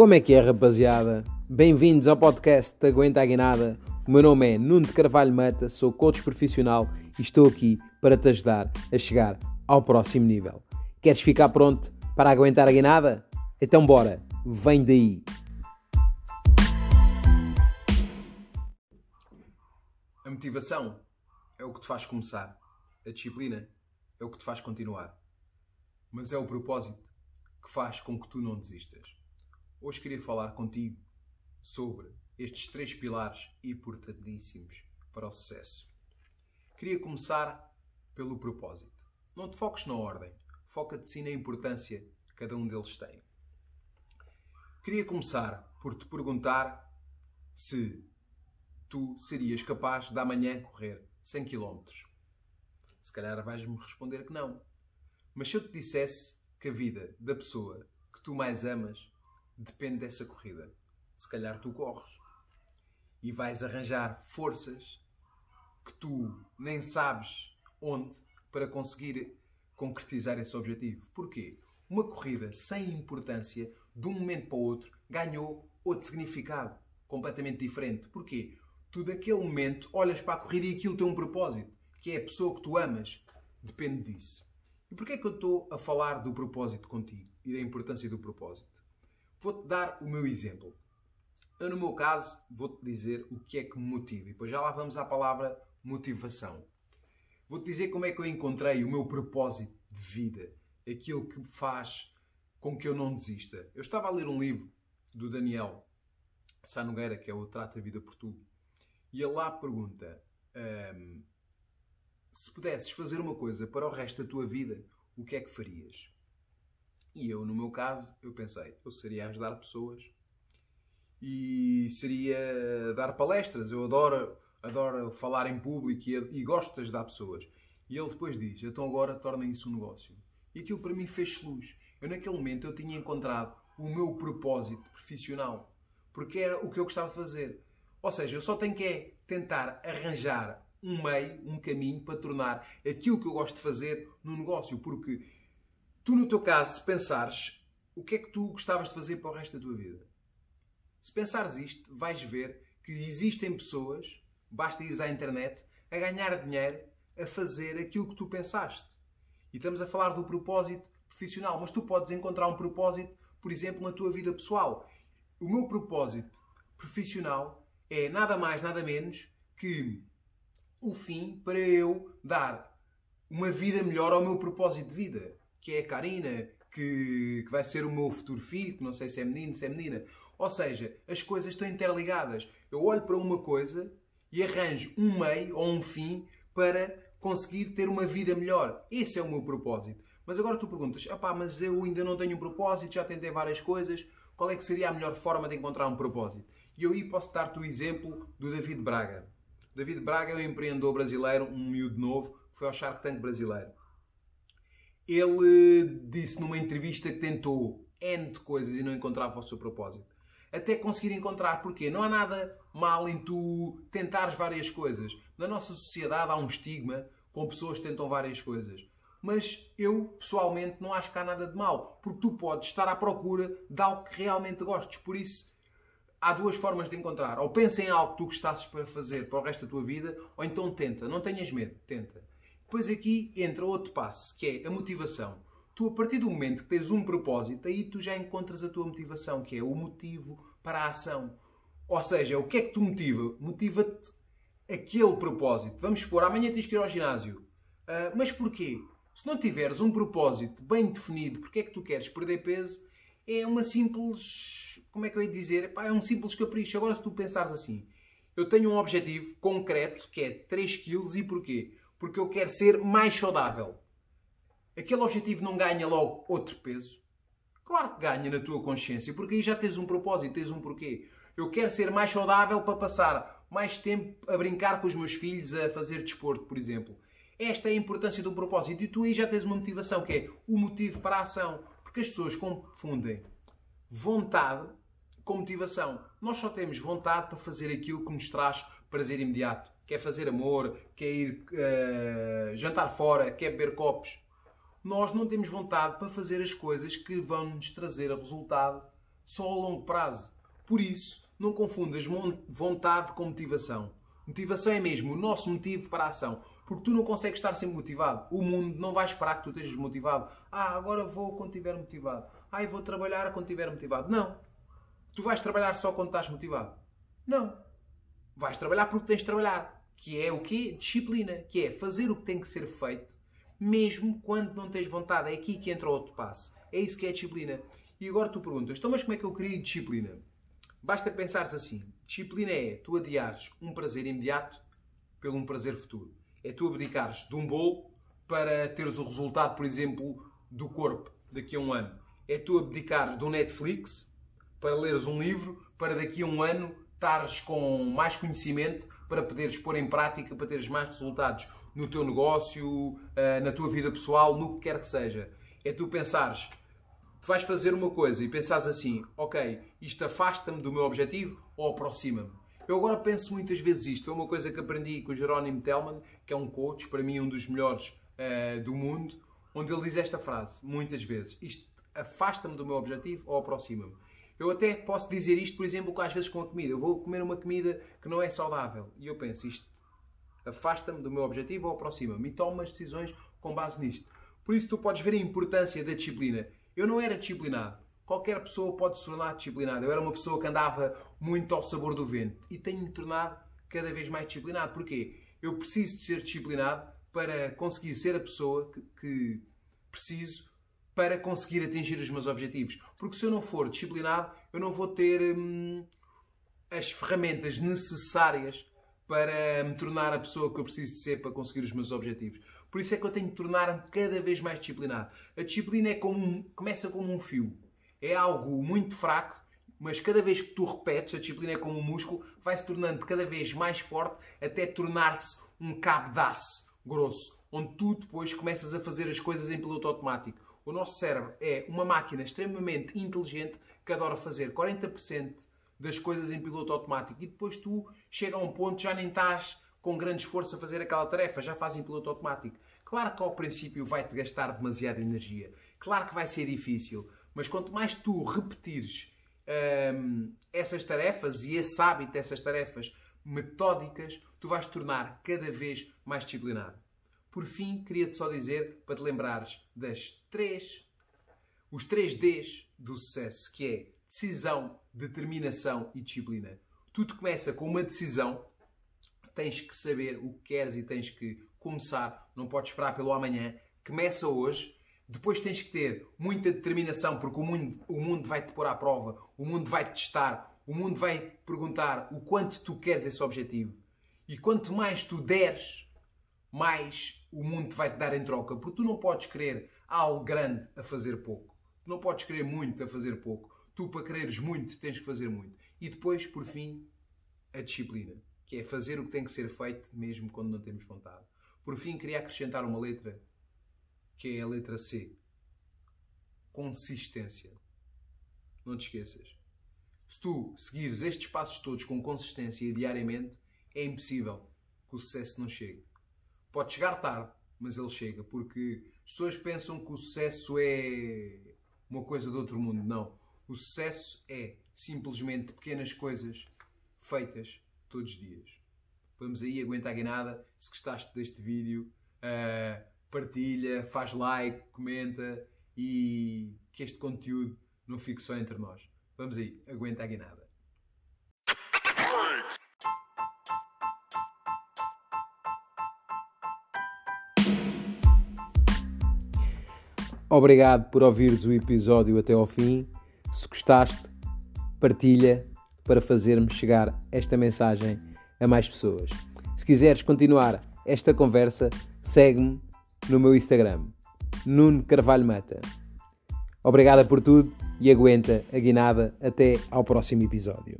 Como é que é, rapaziada? Bem-vindos ao podcast Aguenta a Guinada. O meu nome é Nuno de Carvalho Mata, sou coach profissional e estou aqui para te ajudar a chegar ao próximo nível. Queres ficar pronto para aguentar a guinada? Então bora, vem daí! A motivação é o que te faz começar. A disciplina é o que te faz continuar. Mas é o propósito que faz com que tu não desistas. Hoje queria falar contigo sobre estes três pilares importantíssimos para o sucesso. Queria começar pelo propósito. Não te foques na ordem, foca-te sim na importância que cada um deles tem. Queria começar por te perguntar se tu serias capaz de amanhã correr 100 km. Se calhar vais-me responder que não. Mas se eu te dissesse que a vida da pessoa que tu mais amas depende dessa corrida, se calhar tu corres e vais arranjar forças que tu nem sabes onde para conseguir concretizar esse objetivo. Porquê? Uma corrida sem importância, de um momento para o outro, ganhou outro significado completamente diferente. Porquê? Tu, daquele momento, olhas para a corrida e aquilo tem um propósito, que é a pessoa que tu amas. Depende disso. E porquê é que eu estou a falar do propósito contigo e da importância do propósito? Vou-te dar o meu exemplo. Eu, no meu caso, vou-te dizer o que é que me motiva. E depois já lá vamos à palavra motivação. Vou-te dizer como é que eu encontrei o meu propósito de vida. Aquilo que faz com que eu não desista. Eu estava a ler um livro do Daniel Sá Nogueira, que é o Trata a Vida por Tu. E ele lá pergunta... Hum, se pudesses fazer uma coisa para o resto da tua vida, o que é que farias? E eu, no meu caso, eu pensei, eu seria ajudar pessoas e seria dar palestras. Eu adoro, adoro falar em público e, e gosto de ajudar pessoas. E ele depois diz, então agora torna isso um negócio. E aquilo para mim fez luz. Eu naquele momento eu tinha encontrado o meu propósito profissional. Porque era o que eu gostava de fazer. Ou seja, eu só tenho que é tentar arranjar um meio, um caminho para tornar aquilo que eu gosto de fazer no negócio. Porque tu, no teu caso, se pensares o que é que tu gostavas de fazer para o resto da tua vida, se pensares isto, vais ver que existem pessoas, basta ir à internet, a ganhar dinheiro a fazer aquilo que tu pensaste. E estamos a falar do propósito profissional, mas tu podes encontrar um propósito, por exemplo, na tua vida pessoal. O meu propósito profissional é nada mais, nada menos que o fim para eu dar uma vida melhor ao meu propósito de vida, que é a Karina, que, que vai ser o meu futuro filho, que não sei se é menino, se é menina. Ou seja, as coisas estão interligadas. Eu olho para uma coisa e arranjo um meio ou um fim para conseguir ter uma vida melhor. Esse é o meu propósito. Mas agora tu perguntas, ah mas eu ainda não tenho um propósito, já tentei várias coisas, qual é que seria a melhor forma de encontrar um propósito? E eu aí posso dar-te o exemplo do David Braga. David Braga é um empreendedor brasileiro, um miúdo novo, foi ao Shark Tank brasileiro. Ele disse numa entrevista que tentou N de coisas e não encontrava o seu propósito. Até conseguir encontrar, porque não há nada mal em tu tentares várias coisas. Na nossa sociedade há um estigma com pessoas que tentam várias coisas. Mas eu, pessoalmente, não acho que há nada de mal, porque tu podes estar à procura de algo que realmente gostes. Por isso, há duas formas de encontrar. Ou pensa em algo que tu gostasses para fazer para o resto da tua vida, ou então tenta. Não tenhas medo, tenta. Depois aqui entra outro passo, que é a motivação. Tu, a partir do momento que tens um propósito, aí tu já encontras a tua motivação, que é o motivo para a ação. Ou seja, o que é que te motiva? Motiva-te aquele propósito. Vamos supor, amanhã tens que ir ao ginásio. Uh, mas porquê? Se não tiveres um propósito bem definido, porque é que tu queres perder peso, é uma simples como é que eu ia dizer? é um simples capricho. Agora, se tu pensares assim, eu tenho um objetivo concreto que é 3 kg e porquê? Porque eu quero ser mais saudável. Aquele objetivo não ganha logo outro peso? Claro que ganha na tua consciência, porque aí já tens um propósito, tens um porquê. Eu quero ser mais saudável para passar mais tempo a brincar com os meus filhos, a fazer desporto, por exemplo. Esta é a importância do propósito. E tu aí já tens uma motivação, que é o motivo para a ação. Porque as pessoas confundem vontade com motivação. Nós só temos vontade para fazer aquilo que nos traz prazer imediato. Quer fazer amor, quer ir uh, jantar fora, quer beber copos. Nós não temos vontade para fazer as coisas que vão nos trazer resultado só a longo prazo. Por isso, não confundas vontade com motivação. Motivação é mesmo o nosso motivo para a ação. Porque tu não consegues estar sempre motivado. O mundo não vai esperar que tu estejas motivado. Ah, agora vou quando estiver motivado. Ah, eu vou trabalhar quando estiver motivado. Não. Tu vais trabalhar só quando estás motivado. Não. Vais trabalhar porque tens de trabalhar. Que é o quê? Disciplina. Que é fazer o que tem que ser feito, mesmo quando não tens vontade. É aqui que entra o outro passo. É isso que é disciplina. E agora tu perguntas, então mas como é que eu crio disciplina? Basta pensares assim. Disciplina é tu adiares um prazer imediato pelo um prazer futuro é tu abdicares de um bolo para teres o resultado, por exemplo, do corpo daqui a um ano. É tu abdicares um Netflix para leres um livro, para daqui a um ano estares com mais conhecimento para poderes pôr em prática, para teres mais resultados no teu negócio, eh, na tua vida pessoal, no que quer que seja. É tu pensares, tu vais fazer uma coisa e pensares assim, ok, isto afasta-me do meu objetivo ou aproxima-me. Eu agora penso muitas vezes isto. Foi uma coisa que aprendi com o Jerónimo Telman, que é um coach, para mim um dos melhores uh, do mundo, onde ele diz esta frase, muitas vezes. Isto afasta-me do meu objetivo ou aproxima-me. Eu até posso dizer isto, por exemplo, às vezes com a comida. Eu vou comer uma comida que não é saudável. E eu penso, isto afasta-me do meu objetivo ou aproxima-me. E tomo as decisões com base nisto. Por isso tu podes ver a importância da disciplina. Eu não era disciplinado. Qualquer pessoa pode se tornar disciplinada. Eu era uma pessoa que andava muito ao sabor do vento e tenho-me tornado cada vez mais disciplinado. Porquê? Eu preciso de ser disciplinado para conseguir ser a pessoa que, que preciso para conseguir atingir os meus objetivos. Porque se eu não for disciplinado, eu não vou ter hum, as ferramentas necessárias para me tornar a pessoa que eu preciso de ser para conseguir os meus objetivos. Por isso é que eu tenho de tornar-me cada vez mais disciplinado. A disciplina é como um, começa como um fio é algo muito fraco, mas cada vez que tu repetes, a disciplina é como um músculo, vai se tornando cada vez mais forte até tornar-se um cabo de aço grosso, onde tu depois começas a fazer as coisas em piloto automático. O nosso cérebro é uma máquina extremamente inteligente que adora fazer 40% das coisas em piloto automático e depois tu chega a um ponto já nem estás com grande esforço a fazer aquela tarefa, já faz em piloto automático. Claro que ao princípio vai-te gastar demasiada energia. Claro que vai ser difícil. Mas quanto mais tu repetires hum, essas tarefas e esse hábito dessas tarefas metódicas, tu vais te tornar cada vez mais disciplinado. Por fim, queria-te só dizer para te lembrares das três, os três Ds do sucesso, que é decisão, determinação e disciplina. Tudo começa com uma decisão, tens que saber o que queres e tens que começar, não podes esperar pelo amanhã. Começa hoje depois tens que ter muita determinação, porque o mundo, o mundo vai-te pôr à prova, o mundo vai-te testar, o mundo vai perguntar o quanto tu queres esse objetivo. E quanto mais tu deres, mais o mundo vai-te dar em troca. Porque tu não podes querer algo grande a fazer pouco. Tu não podes querer muito a fazer pouco. Tu, para quereres muito, tens que fazer muito. E depois, por fim, a disciplina, que é fazer o que tem que ser feito mesmo quando não temos vontade. Por fim, queria acrescentar uma letra que é a letra C. Consistência. Não te esqueças. Se tu seguires estes passos todos com consistência diariamente, é impossível que o sucesso não chegue. Pode chegar tarde, mas ele chega, porque as pessoas pensam que o sucesso é uma coisa de outro mundo. Não. O sucesso é simplesmente pequenas coisas feitas todos os dias. Vamos aí, aguenta a guinada. Se gostaste deste vídeo, uh, partilha, faz like, comenta e que este conteúdo não fique só entre nós. Vamos aí, aguenta a guinada. Obrigado por ouvires o episódio até ao fim. Se gostaste, partilha para fazermos chegar esta mensagem a mais pessoas. Se quiseres continuar esta conversa, segue-me no meu Instagram, Nuno Carvalho Mata. Obrigada por tudo e aguenta a guinada até ao próximo episódio.